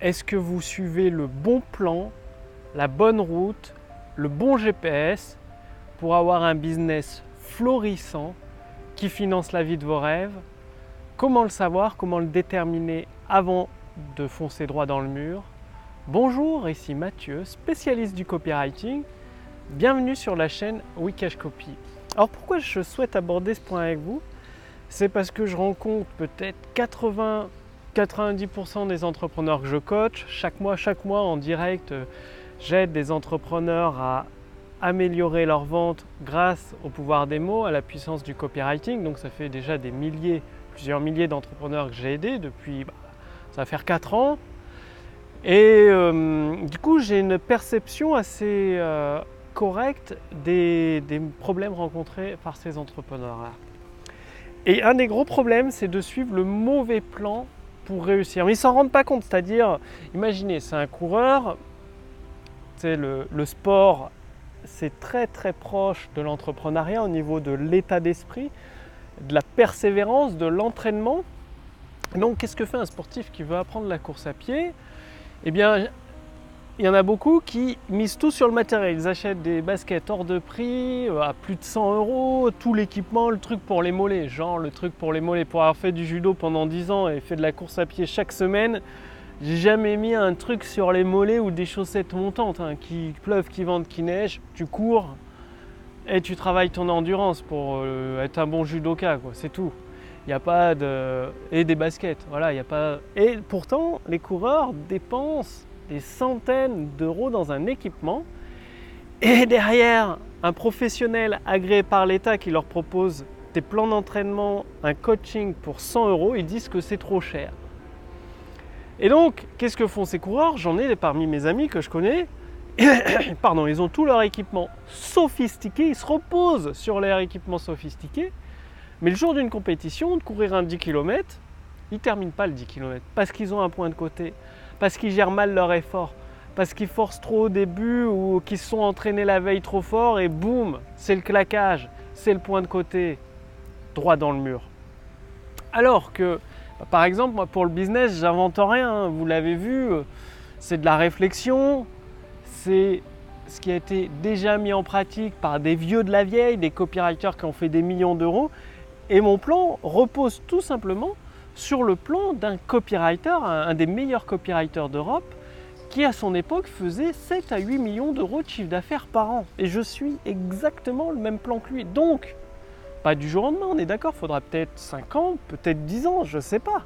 est-ce que vous suivez le bon plan, la bonne route, le bon GPS pour avoir un business florissant qui finance la vie de vos rêves? Comment le savoir Comment le déterminer avant de foncer droit dans le mur? Bonjour, ici Mathieu, spécialiste du copywriting. Bienvenue sur la chaîne Wikash Copy. Alors pourquoi je souhaite aborder ce point avec vous? C'est parce que je rencontre peut-être 80 90% des entrepreneurs que je coach, chaque mois, chaque mois en direct, euh, j'aide des entrepreneurs à améliorer leurs ventes grâce au pouvoir des mots, à la puissance du copywriting. Donc ça fait déjà des milliers, plusieurs milliers d'entrepreneurs que j'ai aidés depuis, bah, ça va faire 4 ans. Et euh, du coup, j'ai une perception assez euh, correcte des problèmes rencontrés par ces entrepreneurs-là. Et un des gros problèmes, c'est de suivre le mauvais plan réussir. Mais ils s'en rendent pas compte, c'est-à-dire, imaginez, c'est un coureur, le, le sport, c'est très très proche de l'entrepreneuriat au niveau de l'état d'esprit, de la persévérance, de l'entraînement. Donc, qu'est-ce que fait un sportif qui veut apprendre la course à pied? Eh bien, il y en a beaucoup qui misent tout sur le matériel. Ils achètent des baskets hors de prix, euh, à plus de 100 euros, tout l'équipement, le truc pour les mollets. Genre le truc pour les mollets. Pour avoir fait du judo pendant 10 ans et fait de la course à pied chaque semaine, j'ai jamais mis un truc sur les mollets ou des chaussettes montantes. Hein, qui pleuvent, qui vendent, qui neigent. Tu cours et tu travailles ton endurance pour euh, être un bon judoka. C'est tout. Il n'y a pas de. Et des baskets. Voilà, il n'y a pas. Et pourtant, les coureurs dépensent des centaines d'euros dans un équipement et derrière un professionnel agréé par l'État qui leur propose des plans d'entraînement, un coaching pour 100 euros, ils disent que c'est trop cher. Et donc, qu'est-ce que font ces coureurs? J'en ai parmi mes amis que je connais. Pardon, ils ont tout leur équipement sophistiqué, ils se reposent sur leur équipement sophistiqué. Mais le jour d'une compétition, de courir un 10 km, ils ne terminent pas le 10 km parce qu'ils ont un point de côté, parce qu'ils gèrent mal leur effort, parce qu'ils forcent trop au début ou qu'ils se sont entraînés la veille trop fort et boum, c'est le claquage, c'est le point de côté, droit dans le mur. Alors que, bah, par exemple, moi pour le business, j'invente rien, hein. vous l'avez vu, euh, c'est de la réflexion, c'est ce qui a été déjà mis en pratique par des vieux de la vieille, des copywriters qui ont fait des millions d'euros. Et mon plan repose tout simplement sur le plan d'un copywriter, un, des meilleurs copywriters d'Europe, qui à son époque faisait 7 à 8 millions d'euros de chiffre d'affaires par an. Et je suis exactement le même plan que lui. Donc, pas du jour au lendemain, on est d'accord, faudra peut-être 5 ans, peut-être 10 ans, je ne sais pas.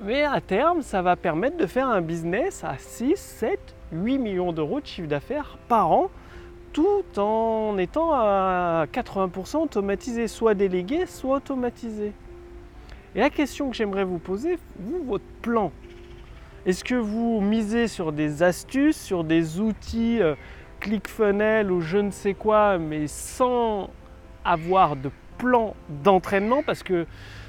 Mais à terme, ça va permettre de faire un business à 6, 7, 8 millions d'euros de chiffre d'affaires par an, tout en étant à 80% automatisé, soit délégué, soit automatisé. Et la question que j'aimerais vous poser, vous, votre plan, est-ce que vous misez sur des astuces, sur des outils euh, ClickFunnels ou je ne sais quoi, mais sans avoir de plan d'entraînement? Parce que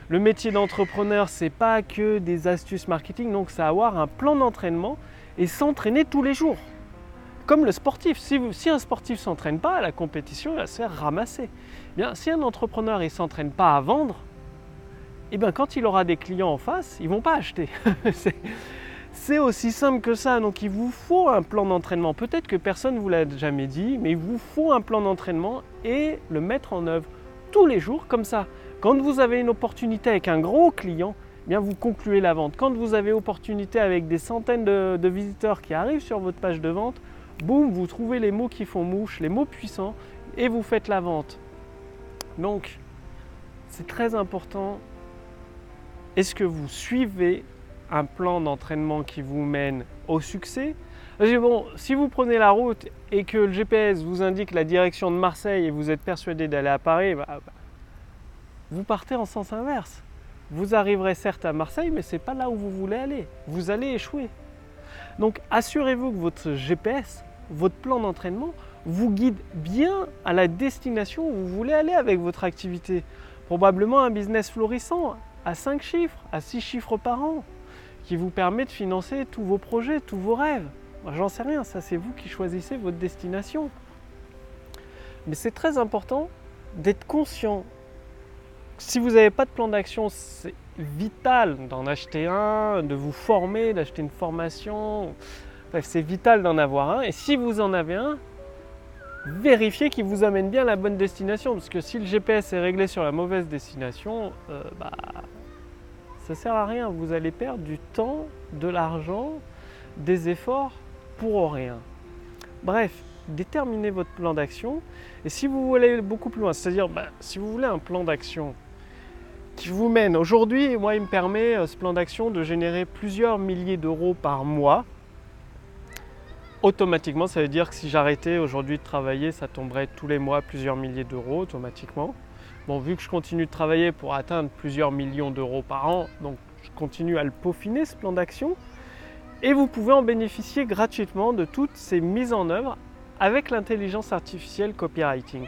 le métier d'entrepreneur, c'est pas que des astuces marketing, donc c'est avoir un plan d'entraînement et s'entraîner tous les jours. Comme le sportif, si, un sportif ne s'entraîne pas, la compétition va se faire ramasser. Bien, si un entrepreneur ne s'entraîne pas à vendre, eh bien quand il aura des clients en face, ils ne vont pas acheter. C'est aussi simple que ça. Donc il vous faut un plan d'entraînement. Peut-être que personne ne vous l'a jamais dit, mais il vous faut un plan d'entraînement et le mettre en œuvre tous les jours comme ça. Quand vous avez une opportunité avec un gros client, eh bien vous concluez la vente. Quand vous avez opportunité avec des centaines de, de visiteurs qui arrivent sur votre page de vente, boum, vous trouvez les mots qui font mouche, les mots puissants, et vous faites la vente. Donc, c'est très important est-ce que vous suivez un plan d'entraînement qui vous mène au succès bon, si vous prenez la route et que le GPS vous indique la direction de Marseille et vous êtes persuadé d'aller à Paris, bah, bah, vous partez en sens inverse. Vous arriverez certes à Marseille, mais ce n'est pas là où vous voulez aller. Vous allez échouer. Donc assurez-vous que votre GPS, votre plan d'entraînement, vous guide bien à la destination où vous voulez aller avec votre activité. Probablement un business florissant, à 5 chiffres, à 6 chiffres par an, qui vous permet de financer tous vos projets, tous vos rêves. J'en sais rien, ça c'est vous qui choisissez votre destination. Mais c'est très important d'être conscient. Si vous n'avez pas de plan d'action, vital d'en acheter un, de vous former, d'acheter une formation. Bref, c'est vital d'en avoir un. Et si vous en avez un, vérifiez qu'il vous amène bien à la bonne destination. Parce que si le GPS est réglé sur la mauvaise destination, euh, bah, ça sert à rien. Vous allez perdre du temps, de l'argent, des efforts pour rien. Bref, déterminez votre plan d'action. Et si vous voulez beaucoup plus loin, c'est-à-dire bah, si vous voulez un plan d'action qui vous mène aujourd'hui, moi il me permet euh, ce plan d'action de générer plusieurs milliers d'euros par mois. Automatiquement, ça veut dire que si j'arrêtais aujourd'hui de travailler, ça tomberait tous les mois plusieurs milliers d'euros automatiquement. Bon, vu que je continue de travailler pour atteindre plusieurs millions d'euros par an, donc je continue à le peaufiner ce plan d'action. Et vous pouvez en bénéficier gratuitement de toutes ces mises en œuvre avec l'intelligence artificielle copywriting.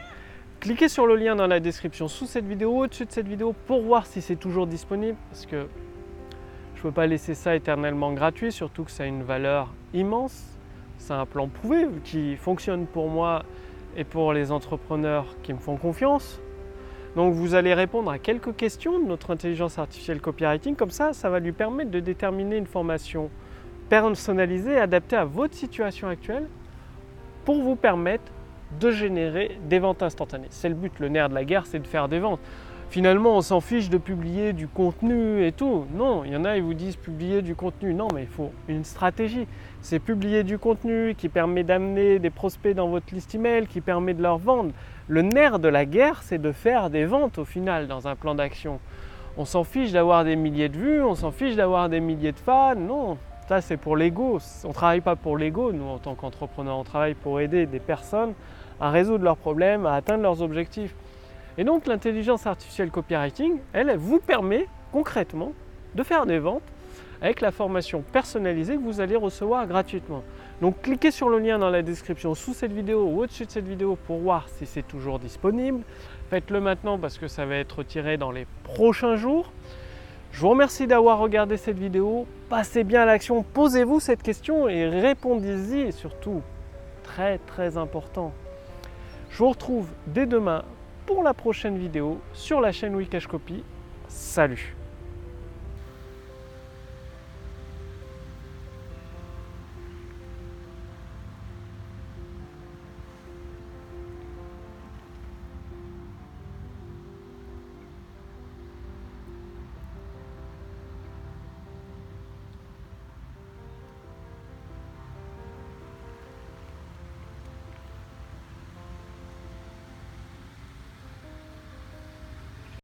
Cliquez sur le lien dans la description sous cette vidéo, au-dessus de cette vidéo, pour voir si c'est toujours disponible, parce que je ne peux pas laisser ça éternellement gratuit, surtout que ça a une valeur immense. C'est un plan prouvé qui fonctionne pour moi et pour les entrepreneurs qui me font confiance. Donc vous allez répondre à quelques questions de notre intelligence artificielle copywriting, comme ça, ça va lui permettre de déterminer une formation personnalisée, adaptée à votre situation actuelle pour vous permettre de générer des ventes instantanées. C'est le but, le nerf de la guerre, c'est de faire des ventes. Finalement, on s'en fiche de publier du contenu et tout. Non, il y en a, ils vous disent publier du contenu. Non, mais il faut une stratégie. C'est publier du contenu qui permet d'amener des prospects dans votre liste email, qui permet de leur vendre. Le nerf de la guerre, c'est de faire des ventes au final dans un plan d'action. On s'en fiche d'avoir des milliers de vues, on s'en fiche d'avoir des milliers de fans. Non, ça, c'est pour l'ego. On ne travaille pas pour l'ego, nous, en tant qu'entrepreneurs. On travaille pour aider des personnes à résoudre leurs problèmes, à atteindre leurs objectifs. Et donc, l'intelligence artificielle copywriting, elle, vous permet concrètement de faire des ventes avec la formation personnalisée que vous allez recevoir gratuitement. Donc cliquez sur le lien dans la description sous cette vidéo ou au-dessus de cette vidéo pour voir si c'est toujours disponible. Faites-le maintenant parce que ça va être retiré dans les prochains jours. Je vous remercie d'avoir regardé cette vidéo. Passez bien à l'action, posez-vous cette question et répondez-y et surtout, très très important. Je vous retrouve dès demain pour la prochaine vidéo sur la chaîne Wikash Copy. Salut